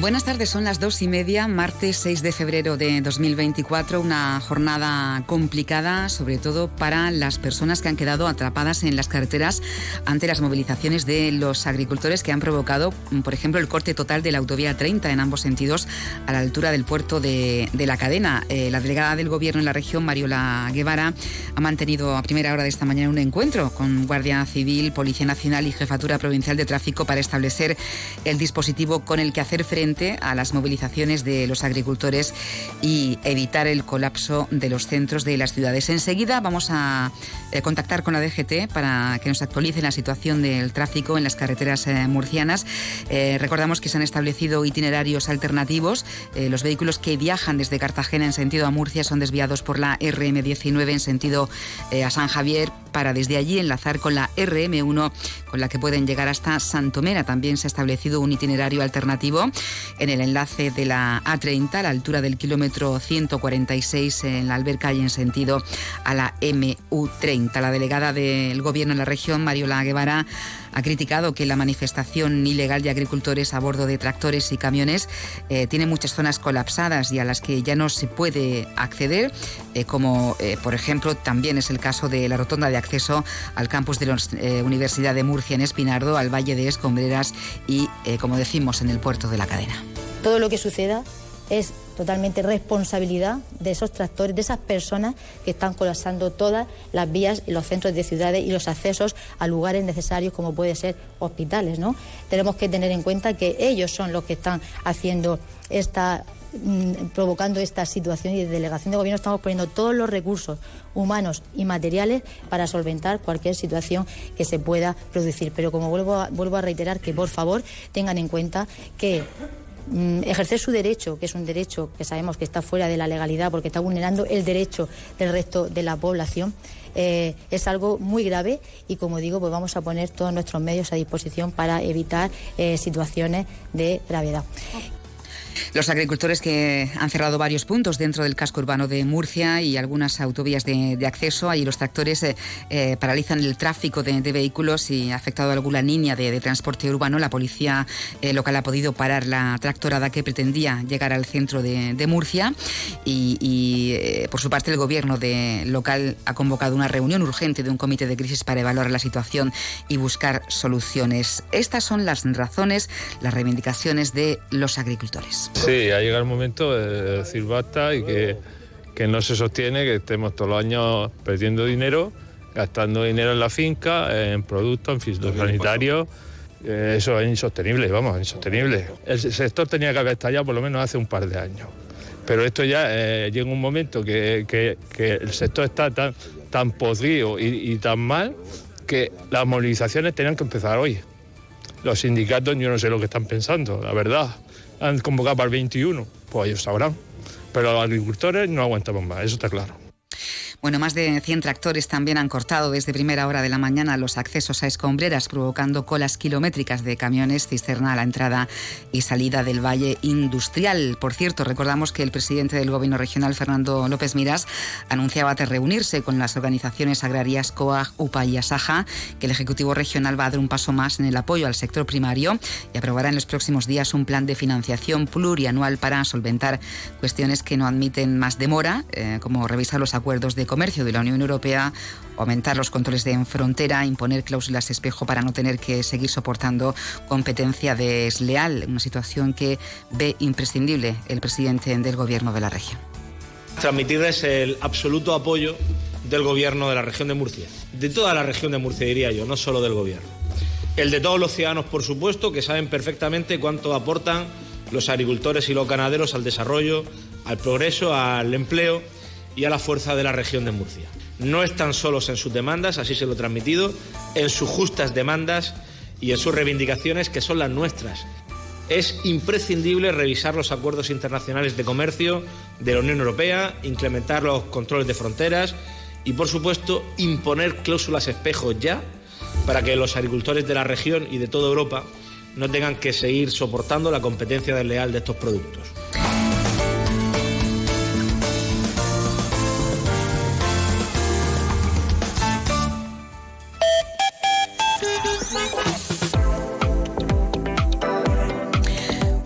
Buenas tardes, son las dos y media, martes 6 de febrero de 2024, una jornada complicada, sobre todo para las personas que han quedado atrapadas en las carreteras ante las movilizaciones de los agricultores que han provocado, por ejemplo, el corte total de la autovía 30 en ambos sentidos a la altura del puerto de, la cadena. Eh, la delegada del Gobierno en la región, Mariola Guevara, ha mantenido a primera hora de esta mañana un encuentro con Guardia Civil, Policía Nacional y Jefatura Provincial de Tráfico para establecer el dispositivo con el que hacer frente a las movilizaciones de los agricultores y evitar el colapso de los centros de las ciudades. Enseguida vamos a eh, contactar con la DGT para que nos actualice la situación del tráfico en las carreteras eh, murcianas. Eh, recordamos que se han establecido itinerarios alternativos. los vehículos que viajan desde Cartagena en sentido a Murcia son desviados por la RM19 en sentido a San Javier para desde allí enlazar con la RM1 con la que pueden llegar hasta Santomera. También se ha establecido un itinerario alternativo en el enlace de la A30 a la altura del kilómetro 146 en la alberca y en sentido a la MU30. La delegada del Gobierno en la región, Mariola Guevara, ha criticado que la manifestación ilegal de agricultores a bordo de tractores y camiones eh, tiene muchas zonas colapsadas y a las que ya no se puede acceder, eh, como eh, por ejemplo también es el caso de la rotonda de acceso al campus de la Universidad de Murcia en Espinardo, al Valle de Escombreras y, como decimos, en el puerto de la cadena. Todo lo que suceda es totalmente responsabilidad de esos tractores, de esas personas que están colapsando todas las vías y los centros de ciudades y los accesos a lugares necesarios como puede ser hospitales. Tenemos que tener en cuenta que ellos son los que están haciendo esta mm, provocando esta situación y de delegación de gobierno estamos poniendo todos los recursos humanos y materiales para solventar cualquier situación que se pueda producir. Pero como vuelvo a reiterar que por favor tengan en cuenta que ejercer su derecho, que es un derecho que sabemos que está fuera de la legalidad porque está vulnerando el derecho del resto de la población, eh, es algo muy grave y, como digo, pues vamos a poner todos nuestros medios a disposición para evitar eh, situaciones de gravedad. Los agricultores que han cerrado varios puntos dentro del casco urbano de Murcia y algunas autovías de, acceso, ahí los tractores eh, eh, paralizan el tráfico de, vehículos y ha afectado alguna línea de, transporte urbano. La policía eh, local ha podido parar la tractorada que pretendía llegar al centro de, Murcia y, por su parte el gobierno local ha convocado una reunión urgente de un comité de crisis para evaluar la situación y buscar soluciones. Estas son las razones, las reivindicaciones de los agricultores. Sí, ha llegado el momento de decir basta y que, no se sostiene que estemos todos los años perdiendo dinero, gastando dinero en la finca, en productos, en fitosanitarios. Eh, eso es insostenible, vamos, insostenible. El sector tenía que haber estallado por lo menos hace un par de años. Pero esto ya eh, llega un momento que, el sector está tan, tan podrido y, y, tan mal que las movilizaciones tenían que empezar hoy. Los sindicatos yo no sé lo que están pensando, la verdad han convocado para el 21, pues ellos sabrán. Pero los agricultores no aguantamos más, eso está claro. Bueno, más de 100 tractores también han cortado desde primera hora de la mañana los accesos a escombreras, provocando colas kilométricas de camiones cisterna a la entrada y salida del Valle Industrial. Por cierto, recordamos que el presidente del Gobierno regional, Fernando López Miras, anunciaba de reunirse con las organizaciones agrarias COAG, UPA y ASAJA que el Ejecutivo regional va a dar un paso más en el apoyo al sector primario y aprobará en los próximos días un plan de financiación plurianual para solventar cuestiones que no admiten más demora, eh, como revisar los acuerdos de Comercio de la Unión Europea, aumentar los controles de frontera, imponer cláusulas espejo para no tener que seguir soportando competencia desleal, una situación que ve imprescindible el presidente del Gobierno de la región. Transmitirles el absoluto apoyo del Gobierno de la región de Murcia, de toda la región de Murcia diría yo, no solo del Gobierno. El de todos los ciudadanos, por supuesto, que saben perfectamente cuánto aportan los agricultores y los ganaderos al desarrollo, al progreso, al empleo y a la fuerza de la región de Murcia. No están solos en sus demandas, así se lo he transmitido, en sus justas demandas y en sus reivindicaciones que son las nuestras. Es imprescindible revisar los acuerdos internacionales de comercio de la Unión Europea, incrementar los controles de fronteras y, por supuesto, imponer cláusulas espejo ya para que los agricultores de la región y de toda Europa no tengan que seguir soportando la competencia desleal de estos productos.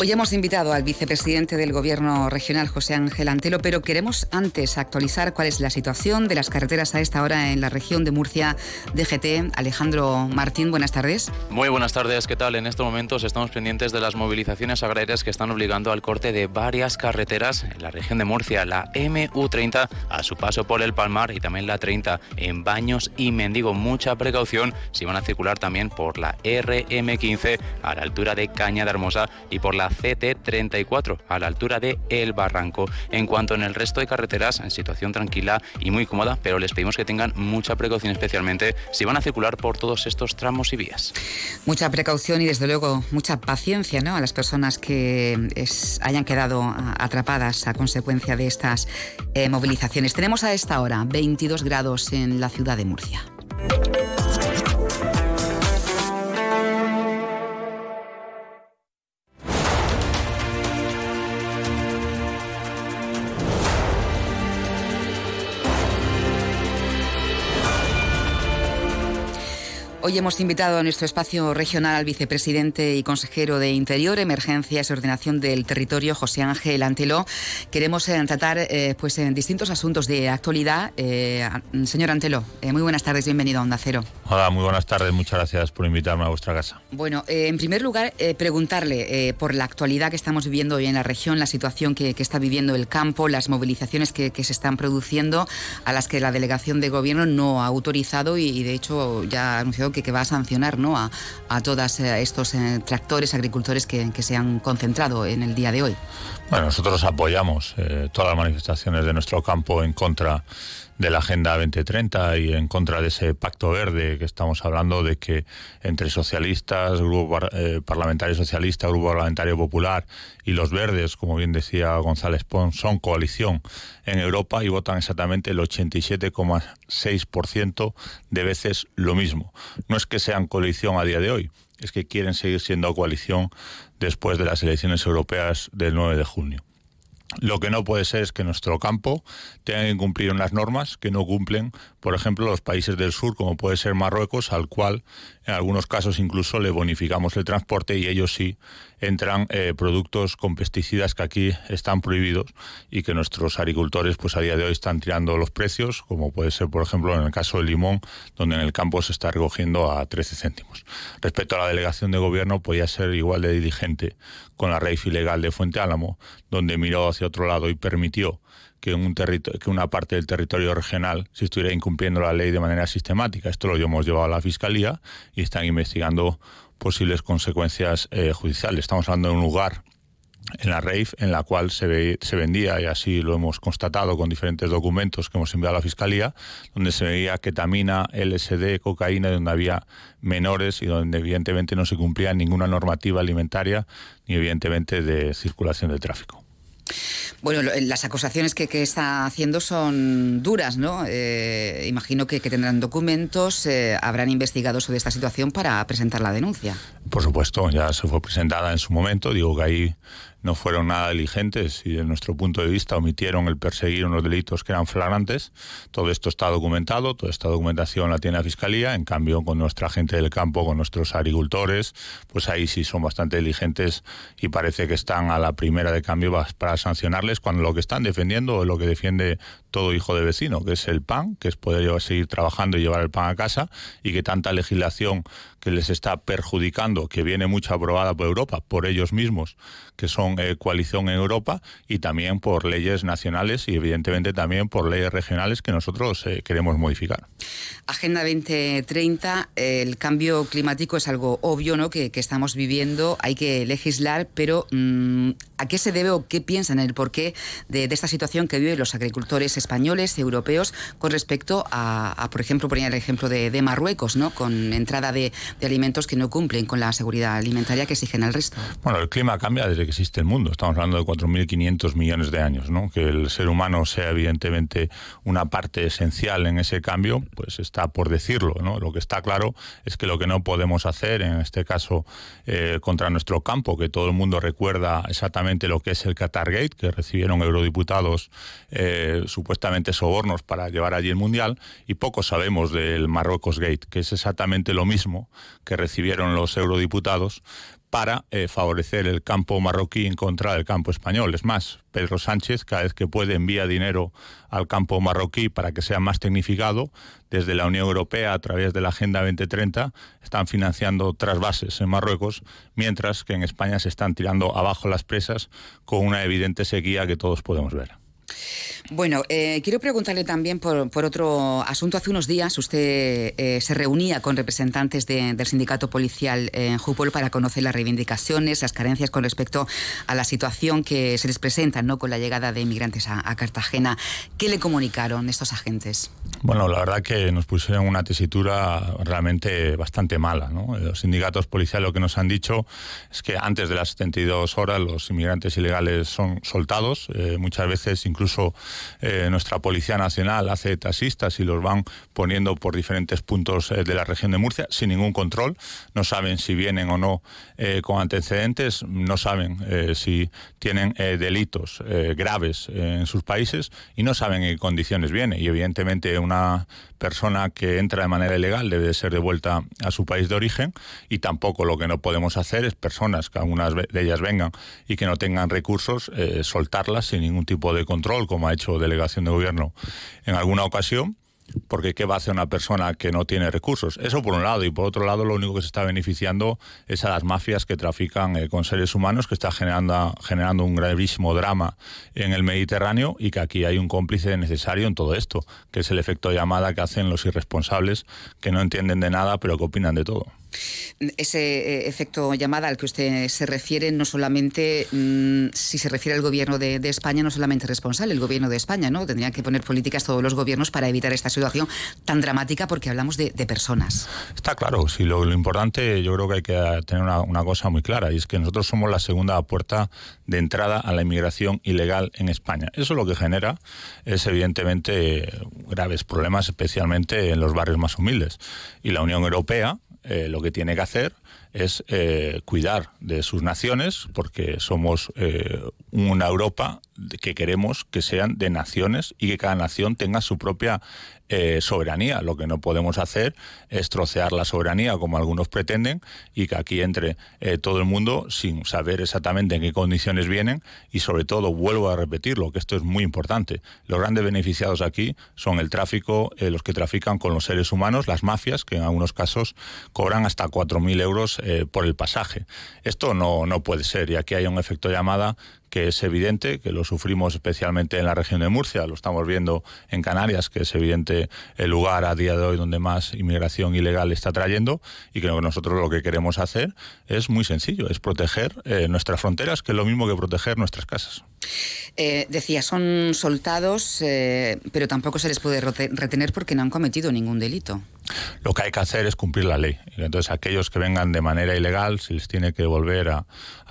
Hoy hemos invitado al vicepresidente del Gobierno regional, José Ángel Antelo, pero queremos antes actualizar cuál es la situación de las carreteras a esta hora en la región de Murcia, DGT. Alejandro Martín, buenas tardes. Muy buenas tardes, ¿qué tal? En estos momentos estamos pendientes de las movilizaciones agrarias que están obligando al corte de varias carreteras en la región de Murcia, la MU30 a su paso por el Palmar y también la 30 en Baños y Mendigo. Mucha precaución si van a circular también por la RM15 a la altura de Caña de Hermosa y por la CT34 a la altura de El Barranco. En cuanto en el resto de carreteras, en situación tranquila y muy cómoda, pero les pedimos que tengan mucha precaución especialmente si van a circular por todos estos tramos y vías. Mucha precaución y desde luego mucha paciencia ¿no? a las personas que hayan quedado atrapadas a consecuencia de estas eh, movilizaciones. Tenemos a esta hora 22 grados en la ciudad de Murcia. Hoy hemos invitado a nuestro espacio regional al vicepresidente y consejero de Interior, Emergencias y Ordenación del Territorio, José Ángel Antelo. Queremos eh, tratar eh, pues, en distintos asuntos de actualidad. Eh, señor Antelo, muy buenas tardes, bienvenido a Onda Cero. Hola, muy buenas tardes, muchas gracias por invitarme a vuestra casa. Bueno, en primer lugar, preguntarle por la actualidad que estamos viviendo hoy en la región, la situación que, está viviendo el campo, las movilizaciones que, se están produciendo, a las que la delegación de gobierno no ha autorizado y, y de hecho ya ha anunciado que, va a sancionar ¿no? a, a todos eh, estos eh, tractores, agricultores que, se han concentrado en el día de hoy. Bueno, nosotros apoyamos eh, todas las manifestaciones de nuestro campo en contra de la Agenda 2030 y en contra de ese pacto verde que estamos hablando de que entre socialistas, Grupo eh, Parlamentario Socialista, Grupo Parlamentario Popular y los verdes, como bien decía González Pons, son coalición en Europa y votan exactamente el 87,6% de veces lo mismo. No es que sean coalición a día de hoy, es que quieren seguir siendo coalición después de las elecciones europeas del 9 de junio. Lo que no puede ser es que nuestro campo tenga que cumplir unas normas que no cumplen, por ejemplo, los países del sur, como puede ser Marruecos, al cual en algunos casos incluso le bonificamos el transporte y ellos sí entran eh, productos con pesticidas que aquí están prohibidos y que nuestros agricultores pues a día de hoy están tirando los precios, como puede ser por ejemplo en el caso del limón, donde en el campo se está recogiendo a 13 céntimos. Respecto a la delegación de gobierno, podía ser igual de diligente con la raíz ilegal de Fuente Álamo, donde miró hacia otro lado y permitió que, un que una parte del territorio regional se estuviera incumpliendo la ley de manera sistemática. Esto lo hemos llevado a la Fiscalía y están investigando posibles consecuencias eh, judiciales. Estamos hablando de un lugar en la RAIF en la cual se, se vendía, y así lo hemos constatado con diferentes documentos que hemos enviado a la Fiscalía, donde se veía ketamina, LSD, cocaína, donde había menores y donde evidentemente no se cumplía ninguna normativa alimentaria ni evidentemente de circulación de tráfico. Bueno, las acusaciones que, está haciendo son duras, ¿no? Eh, imagino que, tendrán documentos, eh, habrán investigado sobre esta situación para presentar la denuncia. Por supuesto, ya se fue presentada en su momento. Digo que ahí no fueron nada diligentes y desde nuestro punto de vista omitieron el perseguir unos delitos que eran flagrantes. Todo esto está documentado, toda esta documentación la tiene la Fiscalía, en cambio con nuestra gente del campo, con nuestros agricultores, pues ahí sí son bastante diligentes y parece que están a la primera de cambio para sancionarles cuando lo que están defendiendo es lo que defiende todo hijo de vecino, que es el pan, que es poder seguir trabajando y llevar el pan a casa y que tanta legislación que les está perjudicando, que viene mucho aprobada por Europa, por ellos mismos, que son eh, coalición en Europa, y también por leyes nacionales y evidentemente también por leyes regionales que nosotros eh, queremos modificar. Agenda 2030, el cambio climático es algo obvio ¿no? que, estamos viviendo, hay que legislar, pero mm, ¿a qué se debe o qué piensan el porqué de, esta situación que viven los agricultores españoles, europeos, con respecto a, por ejemplo, ponía el ejemplo de, Marruecos, ¿no? con entrada de, de alimentos que no cumplen con la seguridad alimentaria que exigen al resto. Bueno, el clima cambia desde que existe el mundo. Estamos hablando de 4.500 millones de años, ¿no? Que el ser humano sea evidentemente una parte esencial en ese cambio, pues está por decirlo. ¿no? Lo que está claro es que lo que no podemos hacer, en este caso eh, contra nuestro campo, que todo el mundo recuerda exactamente lo que es el Qatargate, que recibieron eurodiputados eh, supuestamente sobornos para llevar allí el Mundial, y poco sabemos del Marruecos Gate, que es exactamente lo mismo que recibieron los eurodiputados para eh, favorecer el campo marroquí en contra del campo español. Es más, Pedro Sánchez, cada vez que puede, envía dinero al campo marroquí para que sea más tecnificado. Desde la Unión Europea, a través de la Agenda 2030, están financiando trasvases en Marruecos, mientras que en España se están tirando abajo las presas con una evidente sequía que todos podemos ver. Bueno, eh, quiero preguntarle también por, otro asunto. Hace unos días usted eh, se reunía con representantes del sindicato policial en Jupol para conocer las reivindicaciones, las carencias con respecto a la situación que se les presenta ¿no? con la llegada de inmigrantes a, Cartagena. ¿Qué le comunicaron estos agentes? Bueno, la verdad que nos pusieron una tesitura realmente bastante mala. Los sindicatos policiales lo que nos han dicho es que antes de las 72 horas los inmigrantes ilegales son soltados, eh, muchas veces incluso eh, nuestra Policía Nacional hace taxistas y los van poniendo por diferentes puntos eh, de la región de Murcia sin ningún control. No saben si vienen o no eh, con antecedentes, no saben si tienen delitos graves en sus países y no saben en qué condiciones viene. Y evidentemente una persona que entra de manera ilegal debe ser devuelta a su país de origen y tampoco lo que no podemos hacer es personas que algunas de ellas vengan y que no tengan recursos, soltarlas sin ningún tipo de control, como ha hecho delegación de gobierno en alguna ocasión, porque ¿qué va a hacer una persona que no tiene recursos? Eso por un lado, y por otro lado lo único que se está beneficiando es a las mafias que trafican eh, con seres humanos, que está generando, generando un gravísimo drama en el Mediterráneo y que aquí hay un cómplice necesario en todo esto, que es el efecto llamada que hacen los irresponsables que no entienden de nada pero que opinan de todo. Ese eh, efecto llamada al que usted se refiere, no solamente, mm, si se refiere al gobierno de, España, no solamente es responsable el gobierno de España, ¿no? Tendrían que poner políticas todos los gobiernos para evitar esta situación tan dramática porque hablamos de, personas. Está claro, sí, lo, importante yo creo que hay que tener una, cosa muy clara y es que nosotros somos la segunda puerta de entrada a la inmigración ilegal en España. Eso lo que genera es evidentemente graves problemas, especialmente en los barrios más humildes. Y la Unión Europea eh, lo que tiene que hacer es eh, cuidar de sus naciones, porque somos eh, una Europa que queremos que sean de naciones y que cada nación tenga su propia eh, soberanía. Lo que no podemos hacer es trocear la soberanía como algunos pretenden y que aquí entre eh, todo el mundo sin saber exactamente en qué condiciones vienen y sobre todo, vuelvo a repetirlo, que esto es muy importante, los grandes beneficiados aquí son el tráfico, eh, los que trafican con los seres humanos, las mafias, que en algunos casos cobran hasta 4.000 euros por el pasaje. Esto no, no puede ser y aquí hay un efecto llamada que es evidente, que lo sufrimos especialmente en la región de Murcia, lo estamos viendo en Canarias, que es evidente el lugar a día de hoy donde más inmigración ilegal está trayendo, y que nosotros lo que queremos hacer es muy sencillo, es proteger eh, nuestras fronteras, que es lo mismo que proteger nuestras casas. Eh, decía, son soltados, eh, pero tampoco se les puede retener porque no han cometido ningún delito. Lo que hay que hacer es cumplir la ley. Entonces, aquellos que vengan de manera ilegal, se les tiene que devolver a,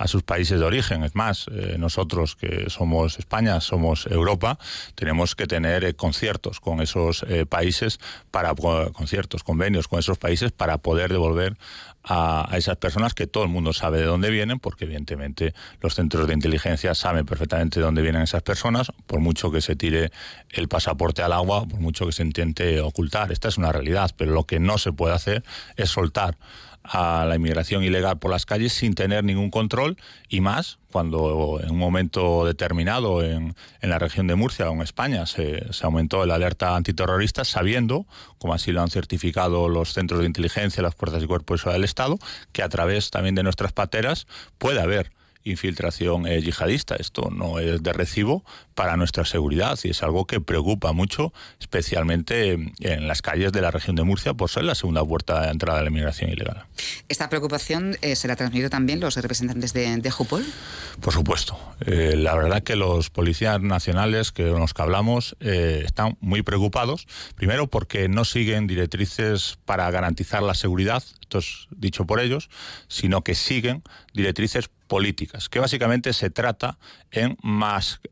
sus países de origen. Es más, eh, nosotros que somos España, somos Europa, tenemos que tener conciertos con esos países para conciertos, convenios con esos países para poder devolver a, esas personas que todo el mundo sabe de dónde vienen, porque evidentemente los centros de inteligencia saben perfectamente de dónde vienen esas personas, por mucho que se tire el pasaporte al agua, por mucho que se intente ocultar. Esta es una realidad, pero lo que no se puede hacer es soltar a la inmigración ilegal por las calles sin tener ningún control y más cuando en un momento determinado en, en la región de Murcia o en España se, se, aumentó la alerta antiterrorista sabiendo, como así lo han certificado los centros de inteligencia, las fuerzas y cuerpos del Estado, que a través también de nuestras pateras puede haber infiltración eh, yihadista. Esto no es de recibo para nuestra seguridad y es algo que preocupa mucho, especialmente en las calles de la región de Murcia, por ser la segunda puerta de entrada de la inmigración ilegal. ¿Esta preocupación eh, se la ha transmitido también los representantes de, de Jupol? Por supuesto. Eh, la verdad que los policías nacionales que los que hablamos están muy preocupados, primero porque no siguen directrices para garantizar la seguridad, esto es dicho por ellos, sino que siguen directrices políticas, que básicamente se trata en,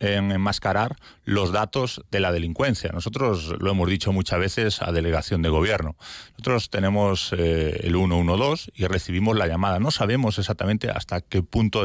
en enmascarar los datos de la delincuencia. Nosotros lo hemos dicho muchas veces a delegación de gobierno. Nosotros tenemos eh, el 112 y recibimos la llamada. No sabemos exactamente hasta qué punto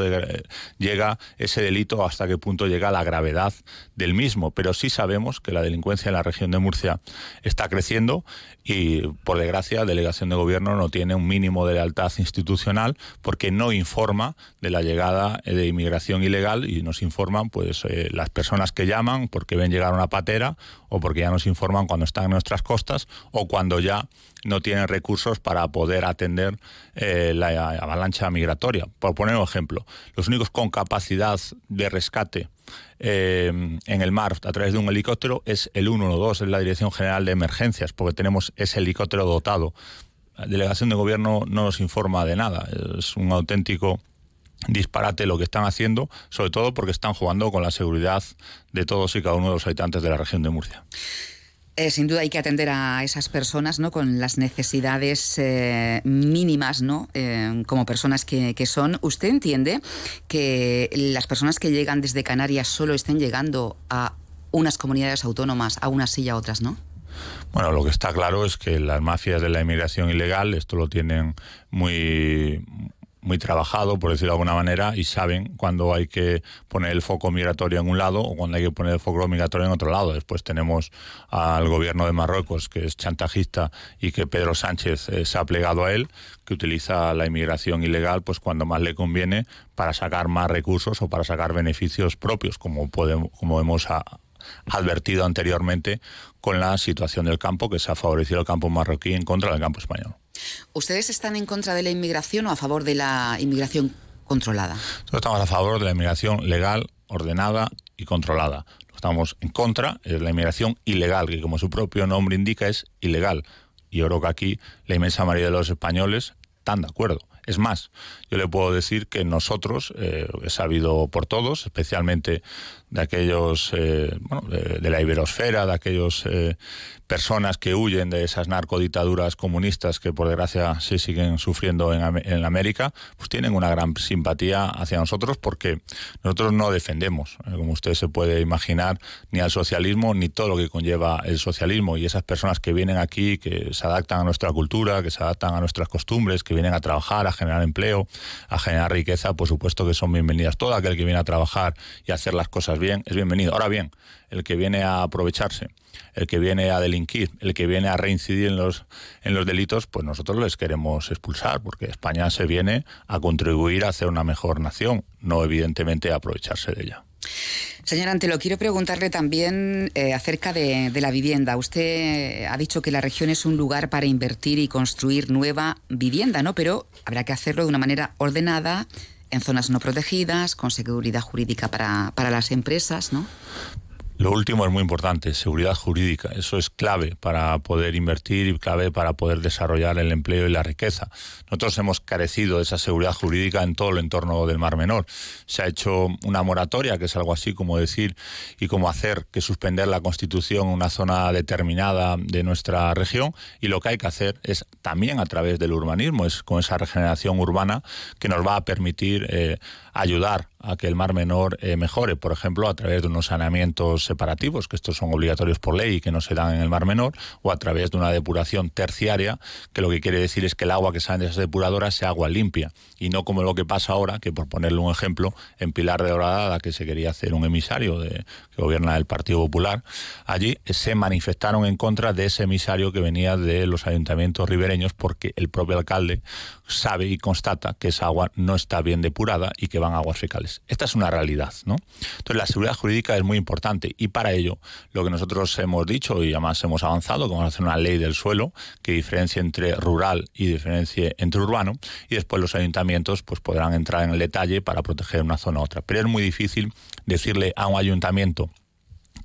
llega ese delito, hasta qué punto llega la gravedad del mismo, pero sí sabemos que la delincuencia en la región de Murcia está creciendo y, por desgracia, la delegación de gobierno no tiene un mínimo de lealtad institucional porque no informa de la llegada de inmigración ilegal y nos informan pues eh, las personas que llaman porque ven llegar una patera o porque ya nos informan cuando están en nuestras costas o cuando ya no tienen recursos para poder atender eh, la avalancha migratoria. Por poner un ejemplo, los únicos con capacidad de rescate eh, en el mar a través de un helicóptero es el 112, es la Dirección General de Emergencias, porque tenemos ese helicóptero dotado. La delegación de gobierno no nos informa de nada, es un auténtico disparate lo que están haciendo, sobre todo porque están jugando con la seguridad de todos y cada uno de los habitantes de la región de Murcia. Eh, sin duda hay que atender a esas personas ¿no? con las necesidades eh, mínimas ¿no? Eh, como personas que, que, son. ¿Usted entiende que las personas que llegan desde Canarias solo estén llegando a unas comunidades autónomas, a unas sí y a otras no? Bueno, lo que está claro es que las mafias de la inmigración ilegal esto lo tienen muy muy trabajado, por decirlo de alguna manera, y saben cuándo hay que poner el foco migratorio en un lado o cuándo hay que poner el foco migratorio en otro lado. Después tenemos al gobierno de Marruecos, que es chantajista y que Pedro Sánchez eh, se ha plegado a él, que utiliza la inmigración ilegal pues cuando más le conviene para sacar más recursos o para sacar beneficios propios, como, podemos, como hemos advertido anteriormente con la situación del campo, que se ha favorecido el campo marroquí en contra del campo español. ¿Ustedes están en contra de la inmigración o a favor de la inmigración controlada? Nosotros estamos a favor de la inmigración legal, ordenada y controlada. Estamos en contra de la inmigración ilegal, que como su propio nombre indica es ilegal. Y yo creo que aquí la inmensa mayoría de los españoles están de acuerdo. Es más, yo le puedo decir que nosotros, eh, he sabido por todos, especialmente de aquellos, eh, bueno, de, la iberosfera, de aquellos eh, personas que huyen de esas narcoditaduras comunistas que por desgracia se siguen sufriendo en, en América, pues tienen una gran simpatía hacia nosotros porque nosotros no defendemos, como usted se puede imaginar, ni al socialismo ni todo lo que conlleva el socialismo y esas personas que vienen aquí, que se adaptan a nuestra cultura, que se adaptan a nuestras costumbres, que vienen a trabajar, a generar empleo, a generar riqueza, por supuesto que son bienvenidas. Todo aquel que viene a trabajar y a hacer las cosas bien es bienvenido. Ahora bien, el que viene a aprovecharse, el que viene a delinquir, el que viene a reincidir en los, en los delitos, pues nosotros les queremos expulsar, porque España se viene a contribuir a hacer una mejor nación, no evidentemente a aprovecharse de ella. Señor Antelo, quiero preguntarle también eh, acerca de, la vivienda. Usted ha dicho que la región es un lugar para invertir y construir nueva vivienda, ¿no? Pero habrá que hacerlo de una manera ordenada, en zonas no protegidas, con seguridad jurídica para, para las empresas, ¿no? Lo último es muy importante, seguridad jurídica. Eso es clave para poder invertir y clave para poder desarrollar el empleo y la riqueza. Nosotros hemos carecido de esa seguridad jurídica en todo el entorno del Mar Menor. Se ha hecho una moratoria, que es algo así como decir y como hacer que suspender la Constitución en una zona determinada de nuestra región. Y lo que hay que hacer es también a través del urbanismo, es con esa regeneración urbana que nos va a permitir eh, ayudar a que el Mar Menor eh, mejore, por ejemplo, a través de unos saneamientos separativos, que estos son obligatorios por ley y que no se dan en el Mar Menor, o a través de una depuración terciaria, que lo que quiere decir es que el agua que sale de esas depuradoras sea agua limpia, y no como lo que pasa ahora, que por ponerle un ejemplo, en Pilar de Horadada, que se quería hacer un emisario de, que gobierna el Partido Popular, allí se manifestaron en contra de ese emisario que venía de los ayuntamientos ribereños, porque el propio alcalde sabe y constata que esa agua no está bien depurada y que van aguas fecales. Esta es una realidad, ¿no? Entonces la seguridad jurídica es muy importante y para ello lo que nosotros hemos dicho y además hemos avanzado, que vamos a hacer una ley del suelo que diferencie entre rural y diferencie entre urbano y después los ayuntamientos pues podrán entrar en el detalle para proteger una zona u otra. Pero es muy difícil decirle a un ayuntamiento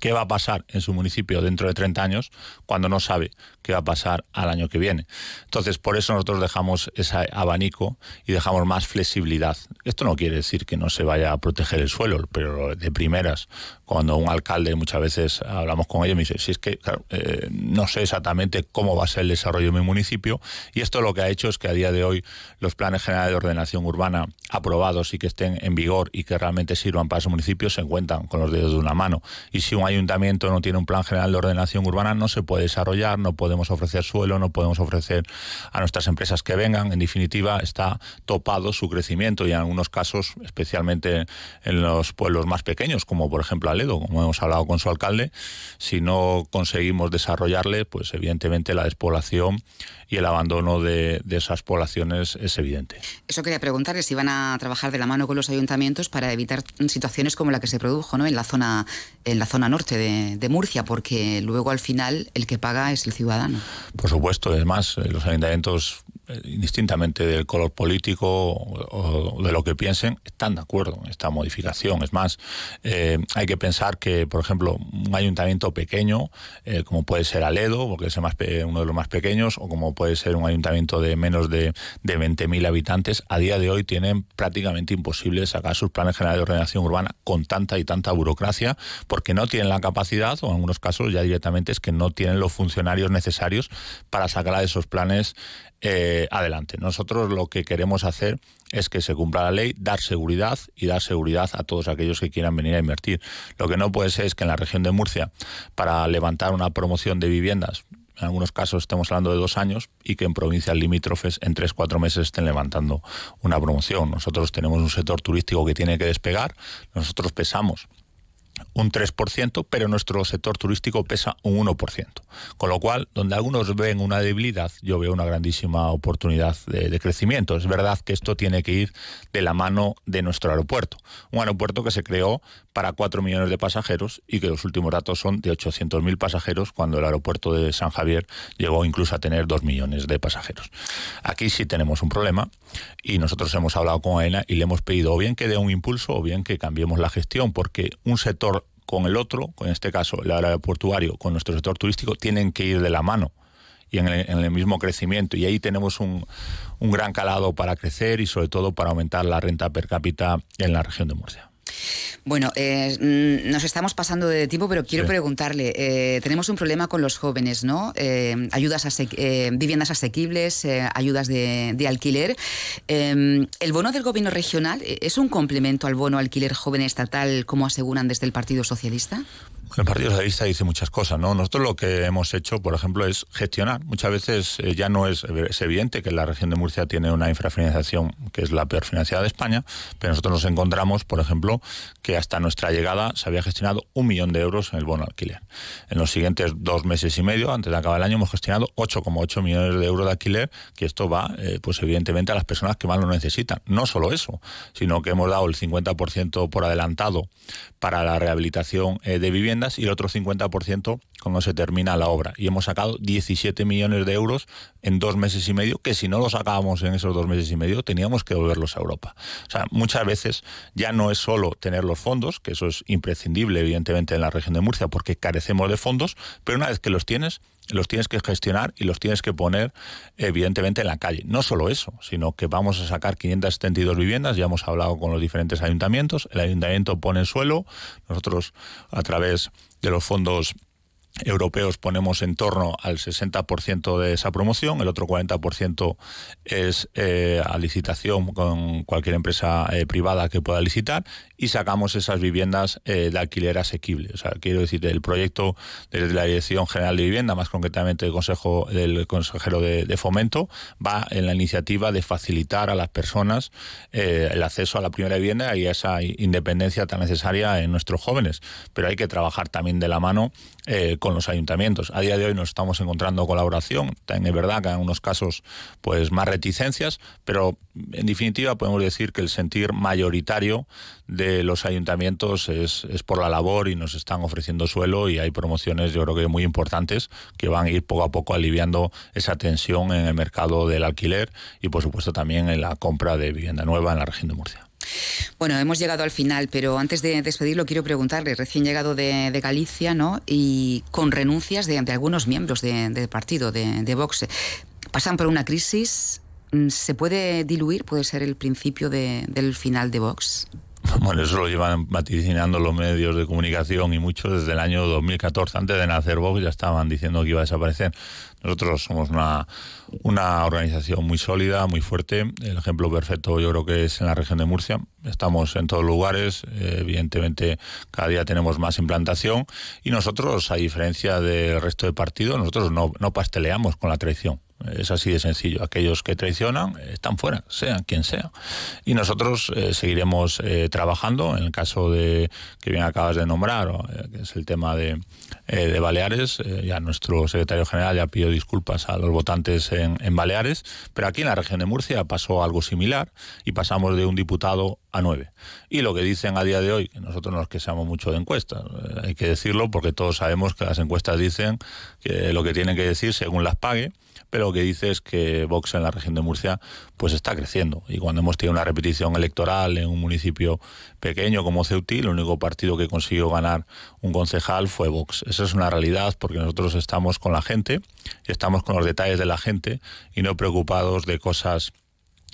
qué va a pasar en su municipio dentro de 30 años cuando no sabe qué va a pasar al año que viene. Entonces, por eso nosotros dejamos ese abanico y dejamos más flexibilidad. Esto no quiere decir que no se vaya a proteger el suelo, pero de primeras, cuando un alcalde muchas veces hablamos con ellos, me dice, si es que eh, no sé exactamente cómo va a ser el desarrollo de mi municipio, y esto lo que ha hecho es que a día de hoy los planes generales de ordenación urbana aprobados y que estén en vigor y que realmente sirvan para su municipio se encuentran con los dedos de una mano. Y si un ayuntamiento no tiene un plan general de ordenación urbana, no se puede desarrollar, no podemos ofrecer suelo, no podemos ofrecer a nuestras empresas que vengan. En definitiva, está topado su crecimiento y en algunos casos, especialmente en los pueblos más pequeños, como por ejemplo Aledo, como hemos hablado con su alcalde, si no conseguimos desarrollarle, pues evidentemente la despoblación y el abandono de, esas poblaciones es evidente. Eso quería preguntarles si van a trabajar de la mano con los ayuntamientos para evitar situaciones como la que se produjo ¿no? en, la zona, en la zona norte de, de Murcia, porque luego al final el que paga es el ciudadano. Por supuesto, además eh, los ayuntamientos indistintamente del color político o, de lo que piensen, están de acuerdo en esta modificación. Es más, eh, hay que pensar que, por ejemplo, un ayuntamiento pequeño, eh, como puede ser Aledo, porque es más uno de los más pequeños, o como puede ser un ayuntamiento de menos de, de 20.000 habitantes, a día de hoy tienen prácticamente imposible sacar sus planes generales de ordenación urbana con tanta y tanta burocracia, porque no tienen la capacidad, o en algunos casos ya directamente es que no tienen los funcionarios necesarios para sacar a esos planes eh, adelante. Nosotros lo que queremos hacer es que se cumpla la ley, dar seguridad y dar seguridad a todos aquellos que quieran venir a invertir. Lo que no puede ser es que en la región de Murcia, para levantar una promoción de viviendas, en algunos casos estamos hablando de dos años, y que en provincias limítrofes en tres, cuatro meses estén levantando una promoción. Nosotros tenemos un sector turístico que tiene que despegar, nosotros pesamos un 3%, pero nuestro sector turístico pesa un 1%. Con lo cual, donde algunos ven una debilidad, yo veo una grandísima oportunidad de, crecimiento. Es verdad que esto tiene que ir de la mano de nuestro aeropuerto. Un aeropuerto que se creó para 4 millones de pasajeros y que los últimos datos son de 800.000 pasajeros cuando el aeropuerto de San Javier llegó incluso a tener 2 millones de pasajeros. Aquí sí tenemos un problema y nosotros hemos hablado con AENA y le hemos pedido o bien que dé un impulso o bien que cambiemos la gestión porque un sector con el otro, en este caso el aeroportuario, con nuestro sector turístico, tienen que ir de la mano y en el, mismo crecimiento. Y ahí tenemos un, un gran calado para crecer y sobre todo para aumentar la renta per cápita en la región de Murcia. Bueno, eh, nos estamos pasando de tiempo, pero quiero preguntarle, eh, tenemos un problema con los jóvenes, ¿no? Eh, ayudas viviendas asequibles, ayudas de, de alquiler. ¿El bono del gobierno regional es un complemento al bono alquiler joven estatal, como aseguran desde el Partido Socialista? El Partido Socialista dice muchas cosas, ¿no? Nosotros lo que hemos hecho, por ejemplo, es gestionar. Muchas veces eh, ya no es, evidente que la región de Murcia tiene una infrafinanciación que es la peor financiada de España, pero nosotros nos encontramos, por ejemplo, que hasta nuestra llegada se había gestionado un millón de euros en el bono alquiler. En los siguientes dos meses y medio, antes de acabar el año, hemos gestionado 8,8 millones de euros de alquiler, que esto va, eh, pues evidentemente, a las personas que más lo necesitan. No solo eso, sino que hemos dado el 50% por adelantado para la rehabilitación eh, de viviendas y el otro 50% cuando se termina la obra. Y hemos sacado 17 millones de euros en dos meses y medio, que si no lo sacábamos en esos dos meses y medio, teníamos que devolverlos a Europa. O sea, muchas veces ya no es solo tener los fondos, que eso es imprescindible, evidentemente, en la región de Murcia, porque carecemos de fondos, pero una vez que los tienes, los tienes que gestionar y los tienes que poner evidentemente en la calle. No solo eso, sino que vamos a sacar 572 viviendas, ya hemos hablado con los diferentes ayuntamientos, el ayuntamiento pone el suelo, nosotros a través de los fondos europeos ponemos en torno al 60% de esa promoción, el otro 40% es eh, a licitación con cualquier empresa eh, privada que pueda licitar y sacamos esas viviendas eh, de alquiler asequible. O sea, quiero decir, el proyecto desde la Dirección General de Vivienda, más concretamente el Consejo del Consejero de, Fomento, va en la iniciativa de facilitar a las personas el acceso a la primera vivienda y a esa independencia tan necesaria en nuestros jóvenes. Pero hay que trabajar también de la mano con los ayuntamientos. A día de hoy nos estamos encontrando colaboración, es verdad que en unos casos pues más reticencias, pero en definitiva podemos decir que el sentir mayoritario de los ayuntamientos es, es por la labor y nos están ofreciendo suelo y hay promociones yo creo que muy importantes que van a ir poco a poco aliviando esa tensión en el mercado del alquiler y por supuesto también en la compra de vivienda nueva en la región de Murcia. Bueno, hemos llegado al final, pero antes de despedirlo quiero preguntarle, recién llegado de, Galicia, ¿no? Y con renuncias de, algunos miembros del partido, de, Vox, pasan por una crisis, ¿se puede diluir? ¿Puede ser el principio del final de Vox? Bueno, eso lo llevan vaticinando los medios de comunicación y muchos desde el año 2014. Antes de nacer Vox ya estaban diciendo que iba a desaparecer. Nosotros somos una, una organización muy sólida, muy fuerte. El ejemplo perfecto yo creo que es en la región de Murcia. Estamos en todos lugares, eh, evidentemente cada día tenemos más implantación y nosotros, a diferencia del resto de partidos, nosotros no, no pasteleamos con la traición. Es así de sencillo. Aquellos que traicionan están fuera, sean quien sea. Y nosotros eh, seguiremos eh, trabajando. En el caso de que bien acabas de nombrar, eh, que es el tema de, de Baleares, ya nuestro secretario general ya pidió disculpas a los votantes en, Baleares, pero aquí en la región de Murcia pasó algo similar y pasamos de un diputado a nueve. Y lo que dicen a día de hoy, que nosotros no es que seamos mucho de encuestas, hay que decirlo porque todos sabemos que las encuestas dicen que lo que tienen que decir según las pague pero lo que dice es que Vox en la región de Murcia pues está creciendo y cuando hemos tenido una repetición electoral en un municipio pequeño como Ceuti, el único partido que consiguió ganar un concejal fue Vox. Esa es una realidad porque nosotros estamos con la gente y estamos con los detalles de la gente y no preocupados de cosas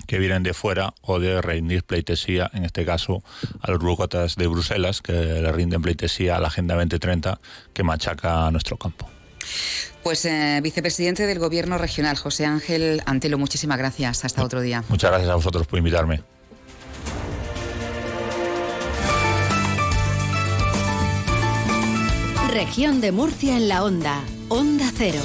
que vienen de fuera o de rendir pleitesía, en este caso a los burócratas de Bruselas, que le rinden pleitesía a la Agenda 2030 que machaca nuestro campo. Pues eh, vicepresidente del Gobierno Regional, José Ángel Antelo, muchísimas gracias. Hasta otro día. Muchas gracias a vosotros por invitarme. Región de Murcia en la onda. Onda Cero.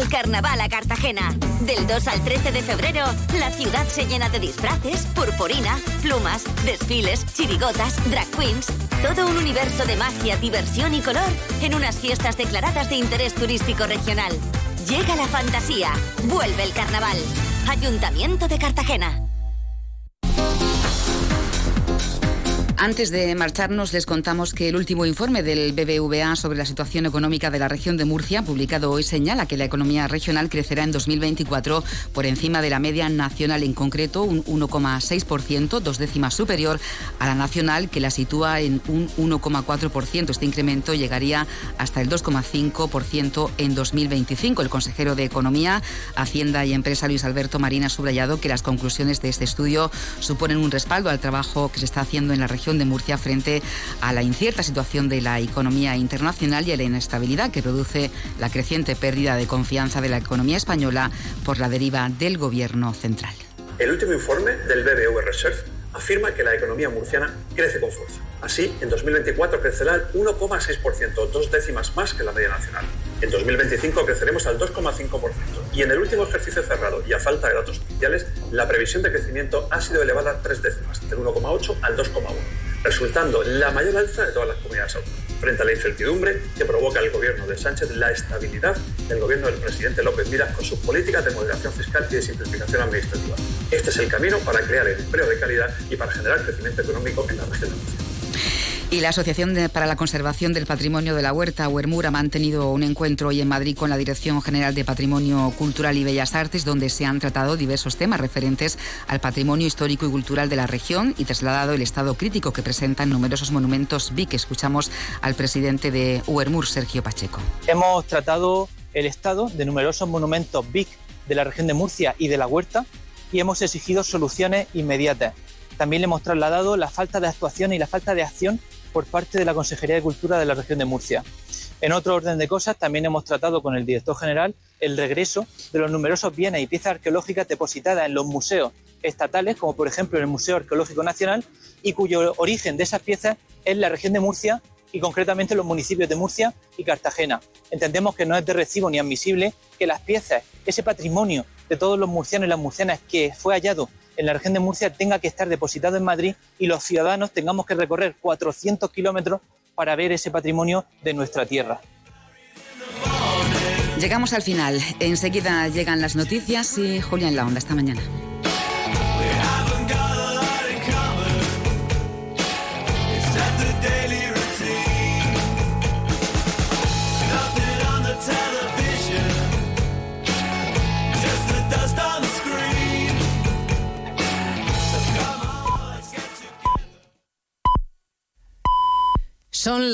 El carnaval a Cartagena. Del 2 al 13 de febrero, la ciudad se llena de disfraces, purpurina, plumas, desfiles, chirigotas, drag queens. Todo un universo de magia, diversión y color en unas fiestas declaradas de interés turístico regional. Llega la fantasía. Vuelve el carnaval. Ayuntamiento de Cartagena. Antes de marcharnos, les contamos que el último informe del BBVA sobre la situación económica de la región de Murcia, publicado hoy, señala que la economía regional crecerá en 2024 por encima de la media nacional, en concreto un 1,6%, dos décimas superior a la nacional, que la sitúa en un 1,4%. Este incremento llegaría hasta el 2,5% en 2025. El consejero de Economía, Hacienda y Empresa, Luis Alberto Marina, ha subrayado que las conclusiones de este estudio suponen un respaldo al trabajo que se está haciendo en la región de Murcia frente a la incierta situación de la economía internacional y a la inestabilidad que produce la creciente pérdida de confianza de la economía española por la deriva del gobierno central. El último informe del BBV Research afirma que la economía murciana crece con fuerza. Así, en 2024 crecerá al 1,6%, dos décimas más que la media nacional. En 2025 creceremos al 2,5%. Y en el último ejercicio cerrado, y a falta de datos oficiales, la previsión de crecimiento ha sido elevada tres décimas, del 1,8 al 2,1, resultando la mayor alza de todas las comunidades autónomas. Frente a la incertidumbre que provoca el gobierno de Sánchez, la estabilidad del gobierno del presidente López Mira con sus políticas de moderación fiscal y de simplificación administrativa. Este es el camino para crear empleo de calidad y para generar crecimiento económico en la región de. Y la Asociación para la Conservación del Patrimonio de la Huerta, Huermur, ha mantenido un encuentro hoy en Madrid con la Dirección General de Patrimonio Cultural y Bellas Artes, donde se han tratado diversos temas referentes al patrimonio histórico y cultural de la región y trasladado el estado crítico que presentan numerosos monumentos BIC. Escuchamos al presidente de Huermur, Sergio Pacheco. Hemos tratado el estado de numerosos monumentos BIC de la región de Murcia y de la Huerta y hemos exigido soluciones inmediatas. También le hemos trasladado la falta de actuación y la falta de acción por parte de la Consejería de Cultura de la región de Murcia. En otro orden de cosas, también hemos tratado con el director general el regreso de los numerosos bienes y piezas arqueológicas depositadas en los museos estatales, como por ejemplo en el Museo Arqueológico Nacional, y cuyo origen de esas piezas es la región de Murcia y concretamente los municipios de Murcia y Cartagena. Entendemos que no es de recibo ni admisible que las piezas, ese patrimonio de todos los murcianos y las murcianas que fue hallado en la región de Murcia tenga que estar depositado en Madrid y los ciudadanos tengamos que recorrer 400 kilómetros para ver ese patrimonio de nuestra tierra. Llegamos al final. Enseguida llegan las noticias y Julián La Onda. Esta mañana. Son las